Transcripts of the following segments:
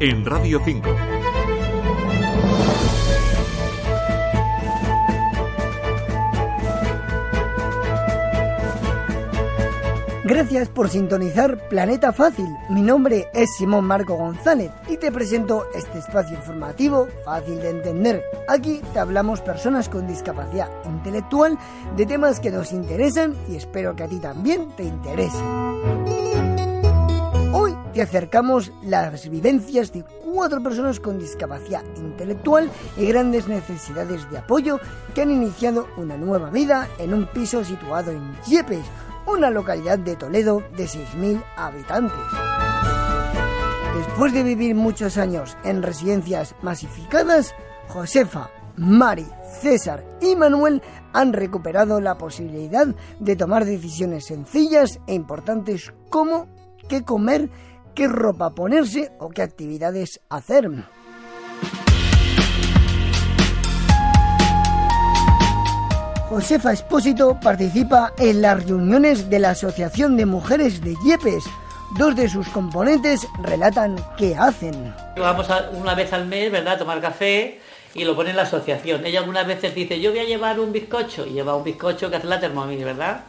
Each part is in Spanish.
en Radio 5. Gracias por sintonizar Planeta Fácil. Mi nombre es Simón Marco González y te presento este espacio informativo fácil de entender. Aquí te hablamos personas con discapacidad intelectual de temas que nos interesan y espero que a ti también te interesen. Te acercamos las vivencias de cuatro personas con discapacidad intelectual y grandes necesidades de apoyo que han iniciado una nueva vida en un piso situado en Yepes una localidad de Toledo de 6.000 habitantes. Después de vivir muchos años en residencias masificadas, Josefa, Mari, César y Manuel han recuperado la posibilidad de tomar decisiones sencillas e importantes como qué comer, qué ropa ponerse o qué actividades hacer. Josefa Espósito participa en las reuniones de la Asociación de Mujeres de Yepes. Dos de sus componentes relatan qué hacen. Vamos una vez al mes, ¿verdad?, a tomar café y lo pone en la asociación. Ella algunas veces dice, yo voy a llevar un bizcocho, y lleva un bizcocho que hace la Thermomix, ¿verdad?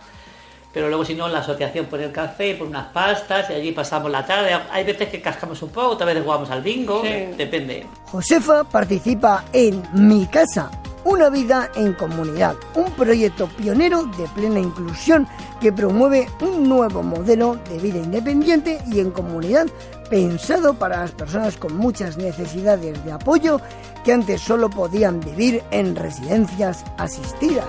Pero luego si no, la asociación pone el café, pone unas pastas y allí pasamos la tarde. Hay veces que cascamos un poco, otras veces jugamos al bingo, depende. Josefa participa en Mi Casa, una vida en comunidad, un proyecto pionero de plena inclusión que promueve un nuevo modelo de vida independiente y en comunidad pensado para las personas con muchas necesidades de apoyo que antes solo podían vivir en residencias asistidas.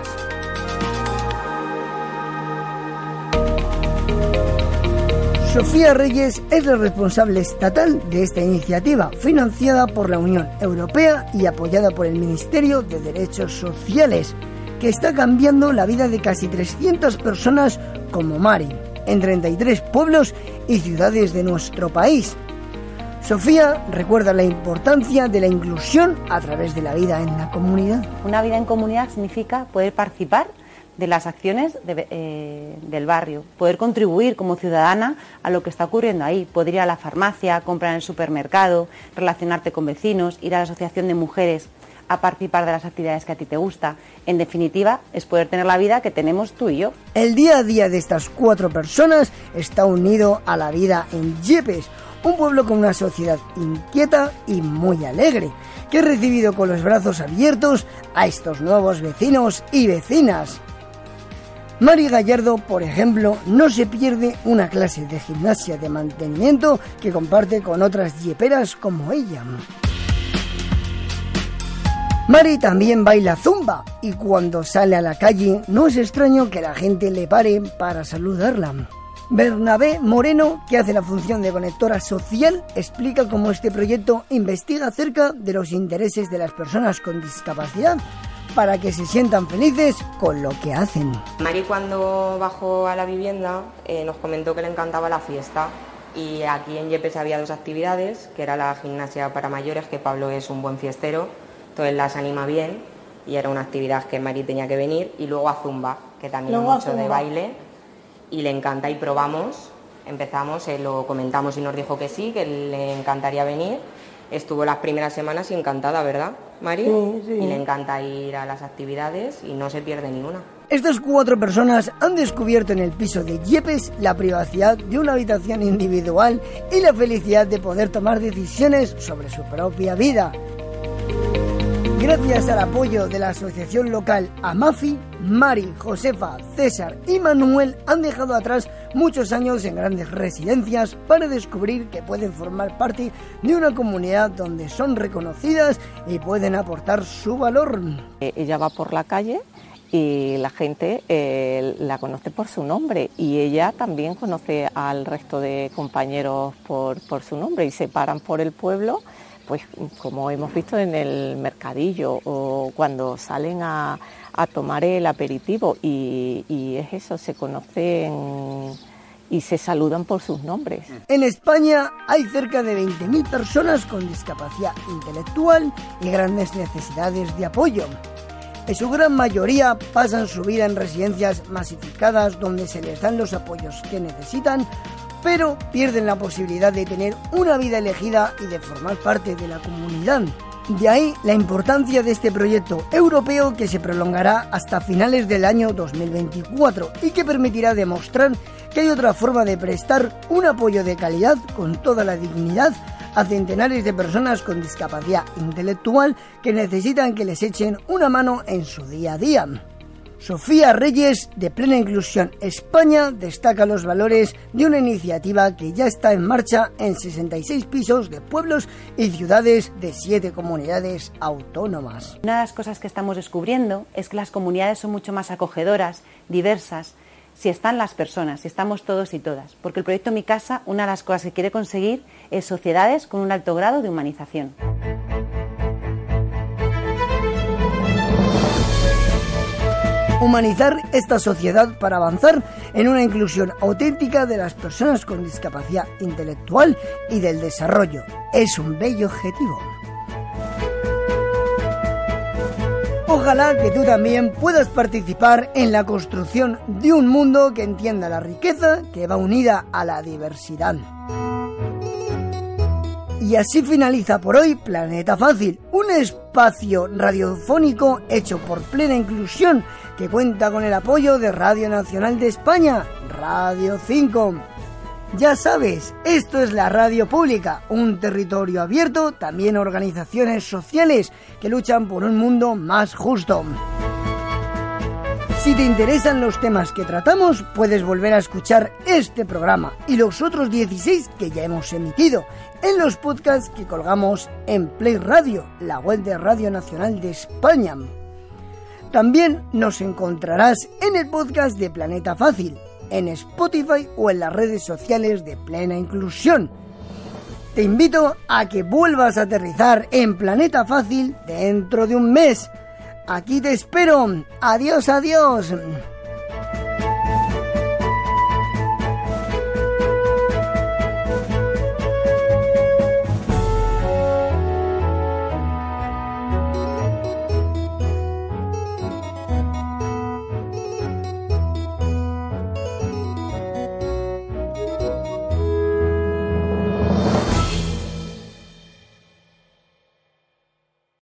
Sofía Reyes es la responsable estatal de esta iniciativa, financiada por la Unión Europea y apoyada por el Ministerio de Derechos Sociales, que está cambiando la vida de casi 300 personas como Mari, en 33 pueblos y ciudades de nuestro país. Sofía recuerda la importancia de la inclusión a través de la vida en la comunidad. Una vida en comunidad significa poder participar de las acciones eh, del barrio, poder contribuir como ciudadana a lo que está ocurriendo ahí, poder ir a la farmacia, comprar en el supermercado, relacionarte con vecinos, ir a la asociación de mujeres a participar de las actividades que a ti te gusta. En definitiva, es poder tener la vida que tenemos tú y yo. El día a día de estas cuatro personas está unido a la vida en Yepes, un pueblo con una sociedad inquieta y muy alegre, que ha recibido con los brazos abiertos a estos nuevos vecinos y vecinas. Mari Gallardo, por ejemplo, no se pierde una clase de gimnasia de mantenimiento que comparte con otras yeperas como ella. Mari también baila zumba y cuando sale a la calle no es extraño que la gente le pare para saludarla. Bernabé Moreno, que hace la función de conectora social, explica cómo este proyecto investiga acerca de los intereses de las personas con discapacidad para que se sientan felices con lo que hacen. Mari cuando bajó a la vivienda eh, nos comentó que le encantaba la fiesta y aquí en Yepes había dos actividades, que era la gimnasia para mayores, que Pablo es un buen fiestero, entonces las anima bien y era una actividad que Mari tenía que venir y luego a Zumba, que también es mucho de baile y le encanta y probamos, empezamos, eh, lo comentamos y nos dijo que sí, que le encantaría venir Estuvo las primeras semanas y encantada, ¿verdad, Mari? Sí, sí. Y le encanta ir a las actividades y no se pierde ninguna. Estas cuatro personas han descubierto en el piso de Yepes la privacidad de una habitación individual y la felicidad de poder tomar decisiones sobre su propia vida. Gracias al apoyo de la asociación local AMAFI, Mari, Josefa, César y Manuel han dejado atrás muchos años en grandes residencias para descubrir que pueden formar parte de una comunidad donde son reconocidas y pueden aportar su valor. Eh, ella va por la calle y la gente eh, la conoce por su nombre y ella también conoce al resto de compañeros por, por su nombre y se paran por el pueblo pues como hemos visto en el mercadillo o cuando salen a, tomar el aperitivo y, es eso, se conocen y se saludan por sus nombres. En España hay cerca de 20.000 personas con discapacidad intelectual y grandes necesidades de apoyo. En su gran mayoría pasan su vida en residencias masificadas donde se les dan los apoyos que necesitan pero pierden la posibilidad de tener una vida elegida y de formar parte de la comunidad. De ahí la importancia de este proyecto europeo que se prolongará hasta finales del año 2024 y que permitirá demostrar que hay otra forma de prestar un apoyo de calidad con toda la dignidad a centenares de personas con discapacidad intelectual que necesitan que les echen una mano en su día a día. Sofía Reyes, de Plena Inclusión España, destaca los valores de una iniciativa que ya está en marcha en 66 pisos de pueblos y ciudades de siete comunidades autónomas. Una de las cosas que estamos descubriendo es que las comunidades son mucho más acogedoras, diversas, si están las personas, si estamos todos y todas. Porque el proyecto Mi Casa, una de las cosas que quiere conseguir es sociedades con un alto grado de humanización. humanizar esta sociedad para avanzar en una inclusión auténtica de las personas con discapacidad intelectual y del desarrollo. Es un bello objetivo. Ojalá que tú también puedas participar en la construcción de un mundo que entienda la riqueza que va unida a la diversidad. Y así finaliza por hoy Planeta Fácil, un espacio radiofónico hecho por plena inclusión que cuenta con el apoyo de Radio Nacional de España, Radio 5. Ya sabes, esto es la radio pública, un territorio abierto, también organizaciones sociales que luchan por un mundo más justo. Si te interesan los temas que tratamos, puedes volver a escuchar este programa y los otros 16 que ya hemos emitido en los podcasts que colgamos en Play Radio, la web de Radio Nacional de España. También nos encontrarás en el podcast de Planeta Fácil, en Spotify o en las redes sociales de Plena Inclusión. Te invito a que vuelvas a aterrizar en Planeta Fácil dentro de un mes Aquí te espero. Adiós, adiós.